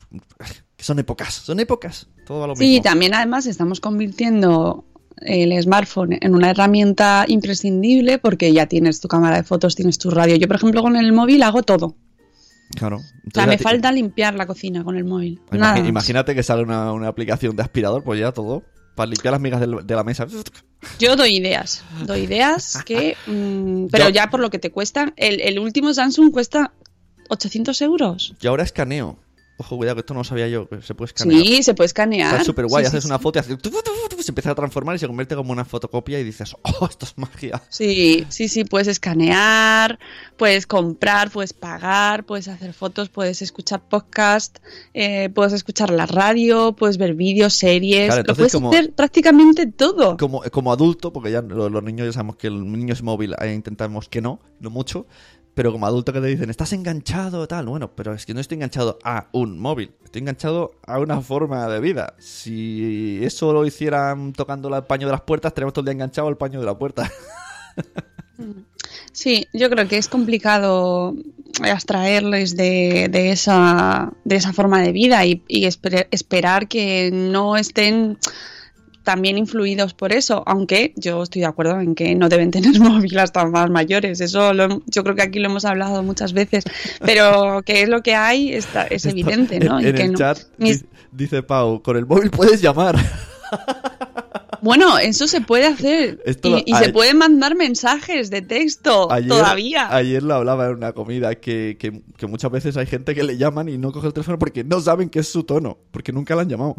que son épocas, son épocas. Todo va a lo Sí, mismo. también además estamos convirtiendo el smartphone en una herramienta imprescindible porque ya tienes tu cámara de fotos, tienes tu radio. Yo, por ejemplo, con el móvil hago todo. Claro. O sea, me falta limpiar la cocina con el móvil. Nada. Imagínate que sale una, una aplicación de aspirador, pues ya todo. Para limpiar las migas de la mesa. Yo doy ideas, doy ideas que... mm, pero Yo- ya por lo que te cuesta, el, el último Samsung cuesta 800 euros. Y ahora escaneo. Ojo, cuidado, que esto no lo sabía yo. se puede escanear. Sí, se puede escanear. Está súper guay. Sí, sí, Haces una foto y hace... tu, tu, tu, tu, se empieza a transformar y se convierte como una fotocopia y dices, oh, esto es magia. Sí, sí, sí, puedes escanear, puedes comprar, puedes pagar, puedes hacer fotos, puedes escuchar podcast, eh, puedes escuchar la radio, puedes ver vídeos, series, Claro, lo puedes como- hacer prácticamente todo. Como, como adulto, porque ya lo- los, niños ya sabemos que el niño es móvil, ahí intentamos que no, no mucho. Pero como adulto que te dicen, estás enganchado, tal, bueno, pero es que no estoy enganchado a un móvil, estoy enganchado a una forma de vida. Si eso lo hicieran tocando el paño de las puertas, tenemos todo el día enganchado al paño de la puerta. [laughs] Sí, yo creo que es complicado abstraerles de, de esa, de esa forma de vida y, y esper- esperar que no estén también influidos por eso, aunque yo estoy de acuerdo en que no deben tener [laughs] móvil hasta más mayores, eso lo- yo creo que aquí lo hemos hablado muchas veces, pero que es lo que hay está, es evidente, ¿no? En, Y en que el no- chat mis- dice Pau, con el móvil puedes llamar. [laughs] Bueno, eso se puede hacer Esto y, se pueden mandar mensajes de texto Ayer, todavía. ayer lo hablaba en una comida, que, que- que muchas veces hay gente que le llaman y no coge el teléfono porque no saben qué es su tono, porque nunca la han llamado.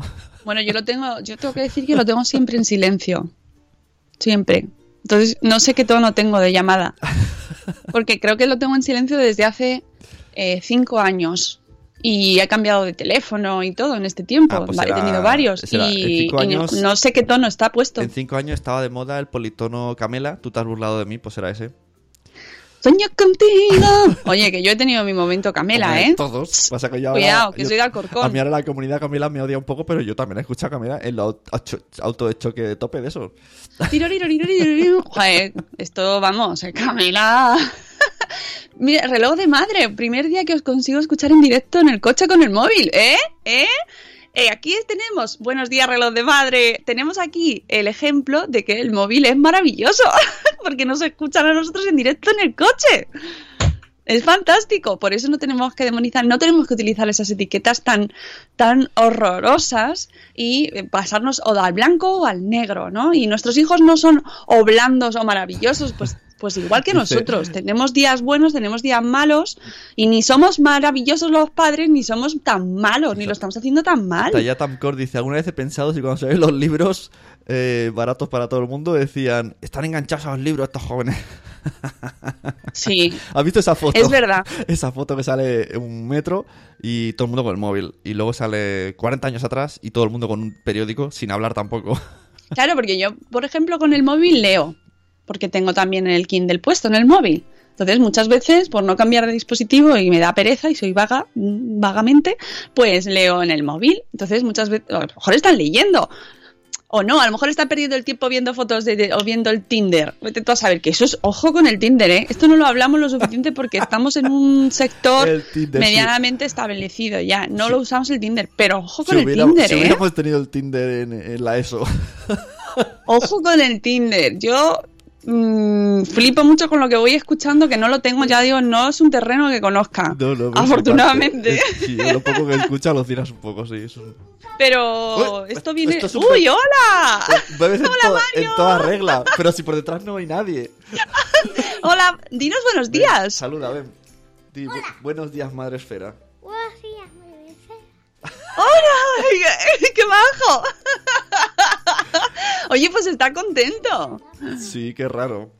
Bueno, yo lo tengo, yo tengo que decir que lo tengo siempre en silencio. Siempre. Entonces, no sé qué tono tengo de llamada. Porque creo que lo tengo en silencio desde hace eh, cinco años. Y he cambiado de teléfono y todo en este tiempo. Ah, pues será- he tenido varios. será- y no- sé qué tono está puesto. En cinco años estaba de moda el politono Camela, tú te has burlado de mí, pues era ese. Sueño contigo. [laughs] Oye, que yo he tenido mi momento Camela, Hombre, ¿eh? Todos. Pasa que yo ahora- Cuidado, que yo- soy de Alcorcón. A mí ahora la comunidad Camela me odia un poco, pero yo también he escuchado Camela en los auto- auto de choque de tope de eso. [laughs] Joder, esto vamos, eh, Camila. Mira, reloj de madre, primer día que os consigo escuchar en directo en el coche con el móvil, ¿eh? ¿Eh? Eh, aquí tenemos, buenos días reloj de madre, tenemos aquí el ejemplo de que el móvil es maravilloso, [laughs] porque nos escuchan a nosotros en directo en el coche. Es fantástico, por eso no tenemos que demonizar, no tenemos que utilizar esas etiquetas tan, tan horrorosas y eh, pasarnos o al blanco o al negro, ¿no? Y nuestros hijos no son o blandos o maravillosos, pues, pues igual que Dice- nosotros, tenemos días buenos, tenemos días malos y ni somos maravillosos los padres ni somos tan malos, ni lo estamos haciendo tan mal. Taya Tamcor dice, ¿alguna vez he pensado si cuando se ven los libros eh, baratos para todo el mundo decían, están enganchados a los libros estos jóvenes? [laughs] Sí, ¿Has visto esa foto? es verdad. [laughs] Esa foto que sale en un metro y todo el mundo con el móvil. Y luego sale 40 años atrás y todo el mundo con un periódico sin hablar tampoco. Claro, porque yo, por ejemplo, con el móvil leo, porque tengo también el Kindle puesto en el móvil. Entonces, muchas veces, por no cambiar de dispositivo y me da pereza y soy vaga, mm, vagamente, pues leo en el móvil. Entonces, muchas veces, a lo mejor están leyendo. O no, a lo mejor están perdiendo el tiempo viendo fotos de, de- o viendo el Tinder. Vete tú a saber que eso es, ojo con el Tinder, ¿eh? Esto no lo hablamos lo suficiente porque estamos en un [laughs] sector Tinder, sí. medianamente establecido ya. No lo usamos el Tinder, pero ojo con si el Tinder, si ¿eh? hubiéramos tenido el Tinder en, en la ESO. Ojo con el Tinder. Yo mm, flipo mucho con lo que voy escuchando, que no lo tengo, ya digo, no es un terreno que conozca. No, no, afortunadamente. Es- sí, lo poco que escucha lo tiras un poco, sí. Pero Uy, esto viene. esto es un ¡Uy, hola! Bebes en, Hola, toda- Mario. en toda regla, pero si por detrás no hay nadie. [laughs] Hola, dinos buenos Ven, días. Saluda, ven. Di, bu- buenos días, madre esfera. Buenos días, madre. ¡Hola! ¡Qué majo! [laughs] Oye, pues está contento. Sí, qué raro.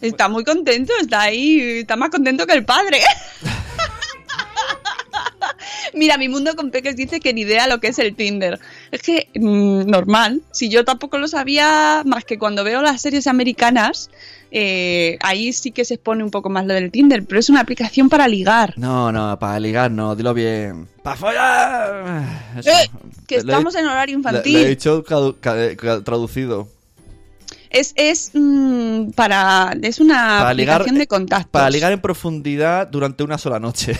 Está muy contento, está ahí, está más contento que el padre. [laughs] Mira, mi mundo con peques dice que ni idea lo que es el Tinder. Es que, mm, normal, si yo tampoco lo sabía, más que cuando veo las series americanas, eh, ahí sí que se expone un poco más lo del Tinder, pero es una aplicación para ligar. No, no, para ligar no, dilo bien. ¡Para follar! Eso. Eh, que Le- estamos en horario infantil. Le he dicho ca- traducido. Es, es mm, para. Es una Para ligar- aplicación de contactos. Para ligar en profundidad durante una sola noche.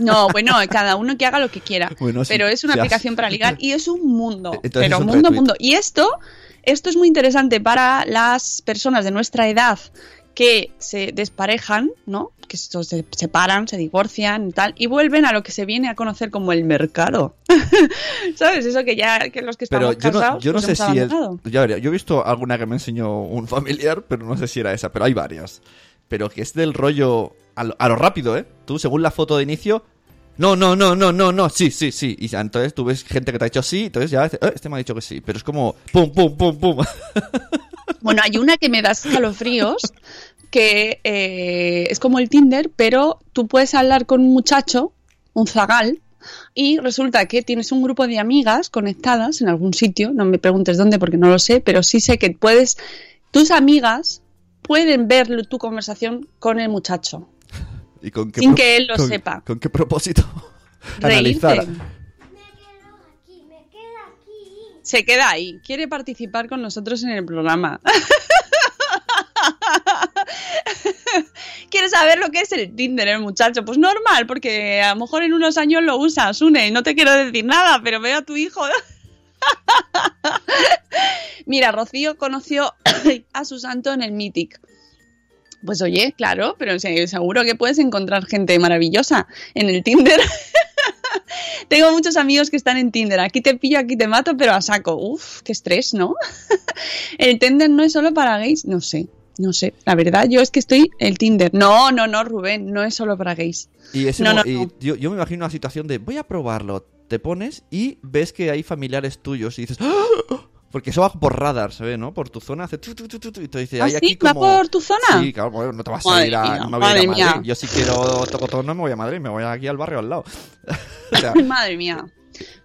No, [laughs] bueno, cada uno que haga lo que quiera. Bueno, sí, pero es una hace. aplicación para ligar y es un mundo. Entonces pero es un mundo, retweet. mundo. Y esto, esto es muy interesante para las personas de nuestra edad que se desparejan, ¿no? Que se separan, se divorcian y tal, y vuelven a lo que se viene a conocer como el mercado. [laughs] ¿Sabes? Eso que ya que los que Pero estamos no, casados yo no pues sé si es. Ya veré, yo he visto alguna que me enseñó un [laughs] familiar, pero no sé si era esa, pero hay varias. Pero que es del rollo a lo, a lo rápido, ¿eh? Tú, según la foto de inicio. No, no, no, no, no, no, sí, sí, sí. Y entonces tú ves gente que te ha dicho sí, entonces ya eh, este me ha dicho que sí. Pero es como pum, pum, pum, pum. [laughs] Bueno, hay una que me da escalofríos, que eh, es como el Tinder, pero tú puedes hablar con un muchacho, un zagal, y resulta que tienes un grupo de amigas conectadas en algún sitio, no me preguntes dónde porque no lo sé, pero sí sé que puedes, tus amigas pueden ver tu conversación con el muchacho, ¿Y con qué sin que él lo con- sepa. ¿Con qué propósito? [laughs] Reírte. Analizar. Aquí, me quedo aquí. Se queda ahí, quiere participar con nosotros en el programa. [laughs] ¿Quieres saber lo que es el Tinder, el muchacho? Pues normal, porque a lo mejor en unos años lo usas, Une, no te quiero decir nada, pero veo a tu hijo. [laughs] Mira, Rocío conoció [coughs] a su santo en el Mythic. Pues oye, claro, pero se- seguro que puedes encontrar gente maravillosa en el Tinder. [laughs] Tengo muchos amigos que están en Tinder. Aquí te pillo, aquí te mato, pero a saco. Uf, qué estrés, ¿no? [laughs] el Tinder no es solo para gays. No sé, no sé. La verdad, yo es que estoy el Tinder. No, no, no, Rubén, no es solo para gays. Y, ese No, no, y no. Yo, yo me imagino una situación de voy a probarlo. Te pones y ves que hay familiares tuyos y dices. "¡Ah!". Porque eso va por radar, se ve, ¿no? Por tu zona hace tu, tu, tu, tu, y te dice, ¿Ah, hay sí? aquí ¿Va como... por tu zona? Sí, claro, bueno, no te vas a Madre ir a, mía, no me voy a, ir a madre Madrid. Yo si quiero tocotón no me voy a Madrid, me voy aquí al barrio al lado. [laughs] o sea, Madre mía.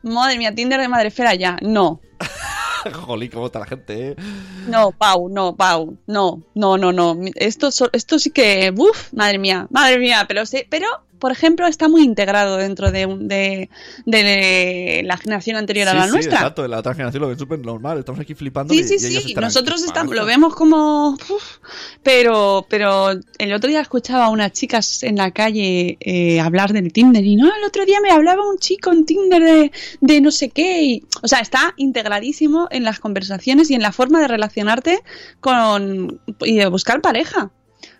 Madre mía, Tinder de Madrefera ya. No. [laughs] jolín, cómo está la gente, ¿eh? No, Pau, no, Pau, no, no, no, no. Esto, esto sí que, uff, madre mía, madre mía, pero sí, pero, por ejemplo, está muy integrado dentro de, un- de, de la generación anterior a la sí, nuestra. exacto, la otra generación lo ven súper normal, estamos aquí flipando. Sí, y- sí, y ellos sí. Nosotros "¿Qué estamos, pasa?". lo vemos como. uf, pero, pero el otro día escuchaba a unas chicas en la calle eh, hablar del Tinder y no, el otro día me hablaba un chico en Tinder de, de no sé qué. y- o sea, está integradísimo en las conversaciones y en la forma de relacionarte con y de buscar pareja.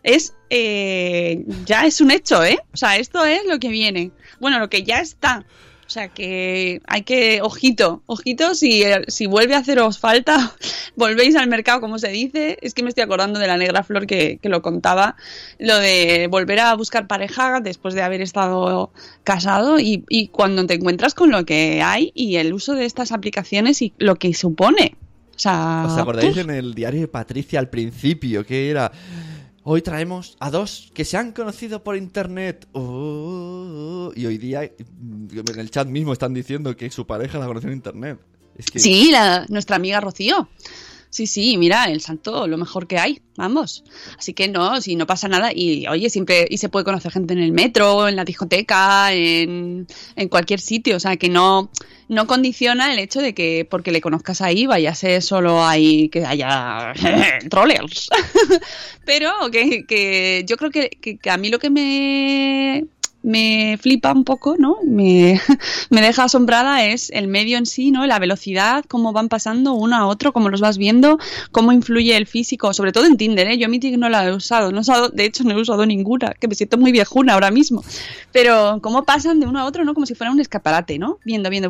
Es eh, ya es un hecho, ¿eh? O sea, esto es lo que viene. Bueno, lo que ya está. O sea que hay que, ojito, ojito, si, si vuelve a haceros falta, [laughs] volvéis al mercado, como se dice. Es que me estoy acordando de la negra flor que, que lo contaba, lo de volver a buscar pareja después de haber estado casado y, y cuando te encuentras con lo que hay y el uso de estas aplicaciones y lo que supone. O sea, ¿Os acordáis uf, en el diario de Patricia al principio? Que era. Hoy traemos a dos que se han conocido por internet. Oh, y hoy día mm, en el chat mismo están diciendo que su pareja la conoció en internet. Sí, la, nuestra amiga Rocío. Sí, sí, mira, el santo, lo mejor que hay, vamos. Así que no, si no pasa nada, y oye, siempre, y se puede conocer gente en el metro, en la discoteca, en, en cualquier sitio, o sea, que no, no condiciona el hecho de que porque le conozcas ahí vaya a ser solo ahí que haya [laughs] trollers. [laughs] Pero que, que yo creo que, que- que a mí lo que me, me flipa un poco, ¿no? Me, [laughs] me deja asombrada es el medio en sí, ¿no? La velocidad, cómo van pasando uno a otro, cómo los vas viendo, cómo influye el físico, sobre todo en Tinder, ¿eh? Yo mi Tinder no la he usado, no he usado, de hecho no he usado ninguna, que me siento muy viejuna ahora mismo. Pero cómo pasan de uno a otro, ¿no? Como si fuera un escaparate, ¿no? Viendo, viendo,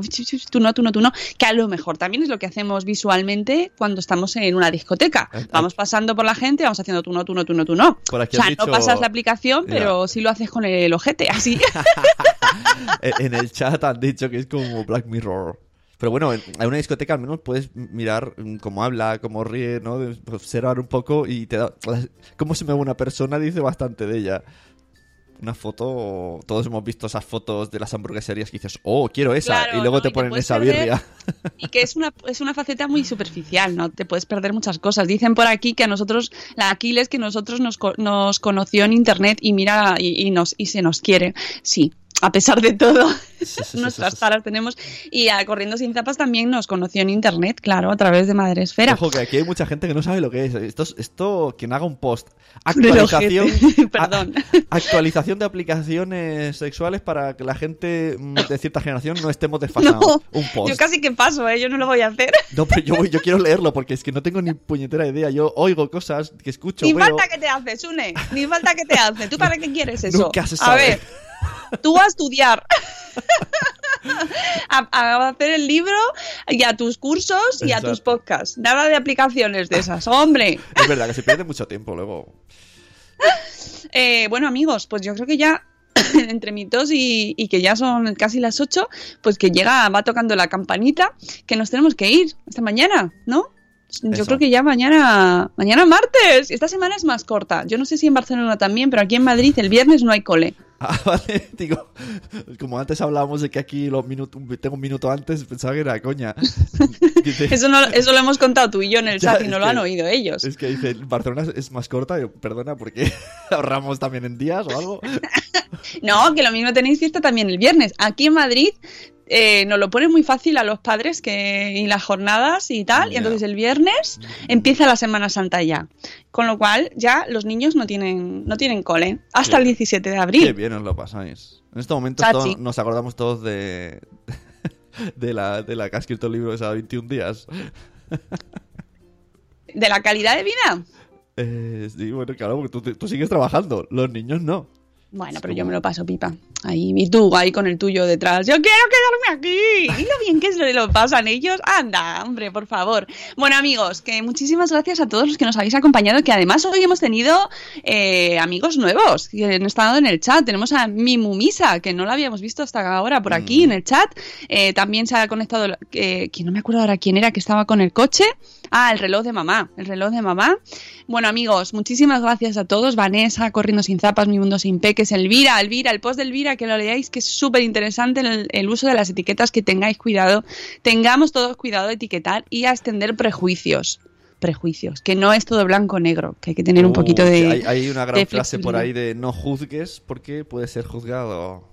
tú no, tú no, tú no, que a lo mejor también es lo que hacemos visualmente cuando estamos en una discoteca. Vamos pasando por la gente, vamos haciendo tú no, tú no, tú no, tú no. O sea, no pasas la aplicación, pero sí lo haces con el ojete, [laughs] así. [laughs] en el chat han dicho que es como Black Mirror. Pero bueno, en una discoteca al menos puedes mirar mm, cómo habla, cómo ríe, ¿no? Observar un poco y te da... Cómo se me ve una persona dice bastante de ella. Una foto... Todos hemos visto esas fotos de las hamburgueserías que dices, oh, quiero esa. Claro, y luego no, te y ponen esa perder- birria. [laughs] Y que es una, es una faceta muy superficial, ¿no? Te puedes perder muchas cosas. Dicen por aquí que a nosotros, la Aquiles, que nosotros nos, nos conoció en internet y mira, y, y nos, y se nos quiere. Sí, a pesar de todo, [laughs] nuestras caras tenemos. Y a Corriendo Sin Zapas también nos conoció en internet, claro, a través de Madre Esfera. Ojo, que aquí hay mucha gente que no sabe lo que es. Esto, es- esto quien haga un post. [laughs] Actualización. [laughs] Perdón. a- actualización de aplicaciones sexuales para que la gente mm, de cierta generación no estemos desfasados. No, un post. yo casi que paso, ¿eh? Yo no lo voy a hacer. No, pero yo, voy- yo quiero leerlo porque es que no tengo ni puñetera idea. Yo oigo cosas que escucho, Ni veo. falta que te hace, Sune. Ni falta que te hace. ¿Tú para qué quieres eso? Nunca se A sabe. ver, tú a estudiar. [laughs] a, a hacer el libro y a tus cursos y a tus podcasts. Nada de aplicaciones de esas, hombre. Es verdad que se pierde mucho tiempo luego. Eh, bueno, amigos, pues yo creo que ya [coughs] entre mitos y, y que ya son casi las 8, pues que llega, va tocando la campanita, que nos tenemos que ir esta mañana, ¿no? Yo Eso. creo que ya mañana, mañana martes. Esta semana es más corta. Yo no sé si en Barcelona también, pero aquí en Madrid el viernes no hay cole. [laughs] Ah, vale, [laughs] digo, como antes hablábamos de que aquí los minutos, tengo un minuto antes, pensaba que era coña. [laughs] Eso, no, eso lo hemos contado tú y yo en el Ya, chat y no lo que- han oído ellos. Es que dice, Barcelona es más corta, yo, perdona, porque ahorramos también en días o algo. No, que lo mismo tenéis fiesta también el viernes. Aquí en Madrid eh, nos lo pone muy fácil a los padres que y las jornadas y tal. Y entonces el viernes empieza la Semana Santa ya. Con lo cual ya los niños no tienen, no tienen cole hasta Qué- el 17 de Qué abril. bien os lo pasáis. En este momento nos acordamos todos de, de, la, de la que ha escrito el libro esa 21 días. de la calidad de vida. Eh, sí, bueno, claro, porque tú, tú sigues trabajando. Los niños no. Bueno, pero yo me lo paso pipa. Ahí, y tú ahí con el tuyo detrás. Yo quiero quedarme aquí. Y lo bien que se lo pasan ellos. Anda, hombre, por favor. Bueno, amigos, que muchísimas gracias a todos los que nos habéis acompañado. Que además hoy hemos tenido eh, amigos nuevos que han estado en el chat. Tenemos a Mimumisa, que no la habíamos visto hasta ahora por aquí en el chat. Eh, también se ha conectado, eh, que no me acuerdo ahora quién era, que estaba con el coche. Ah, el reloj de mamá. El reloj de mamá. Bueno, amigos, muchísimas gracias a todos. Vanessa, Corriendo sin zapas, Mi Mundo sin peques, Elvira, Elvira, el post de Elvira, que lo leáis, que es súper interesante el, el uso de las etiquetas, que tengáis cuidado. Tengamos todos cuidado de etiquetar y a extender prejuicios. Prejuicios, que no es todo blanco o negro, que hay que tener un poquito que de. Hay, hay una gran frase por ahí de no juzgues porque puede ser juzgado.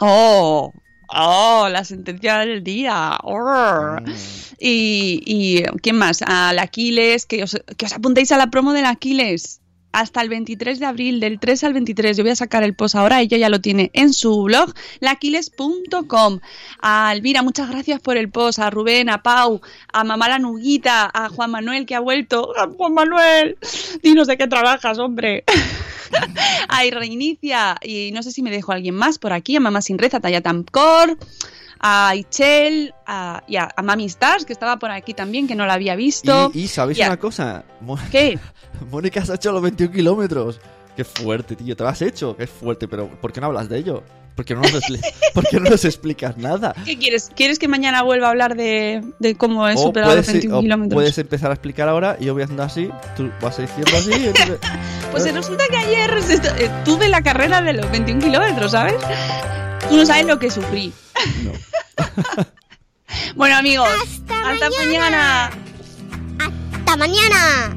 ¡Oh! ¡Oh! La sentencia del día. ¡Oh! Mm. Y, y ¿quién más? Al Aquiles, que os, que os apuntéis a la promo del Aquiles. Hasta el 23 de abril, del 3 al 23. Yo voy a sacar el post ahora, ella ya lo tiene en su blog, laquiles.com. A Elvira, muchas gracias por el post. A Rubén, a Pau, a Mamá la Nuguita, a Juan Manuel que ha vuelto. [laughs] ¡A Juan Manuel! Dinos de qué trabajas, hombre. [laughs] a Reinicia, y no sé si me dejo a alguien más por aquí, a Mamá Sin Reza, Taya Tamcor, a Ichel, a, y a, a Mami Stars, que estaba por aquí también, que no la había visto. Y, y ¿sabéis Y a- una cosa? Mo- ¿Qué? [laughs] Mónica has hecho los 21 kilómetros. Qué fuerte, tío. Te lo has hecho. Qué fuerte. Pero ¿por qué no hablas de ello? ¿Por qué no nos, [laughs] ¿por qué no nos explicas nada? ¿Qué quieres? ¿Quieres que mañana vuelva a hablar de, de cómo he O superado los puedes, 21 o kilómetros? puedes empezar a explicar ahora y yo voy haciendo así. Tú vas diciendo así. y entonces- [laughs] Pues resulta que ayer eh, tuve la carrera de los 21 kilómetros, ¿sabes? Tú no sabes lo que sufrí. [laughs] bueno, amigos, hasta, mañana. ¡Hasta mañana!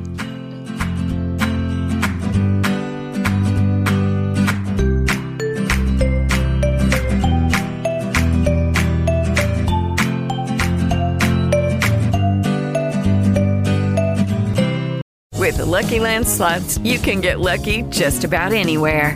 With the Lucky Land slots, you can get lucky just about anywhere.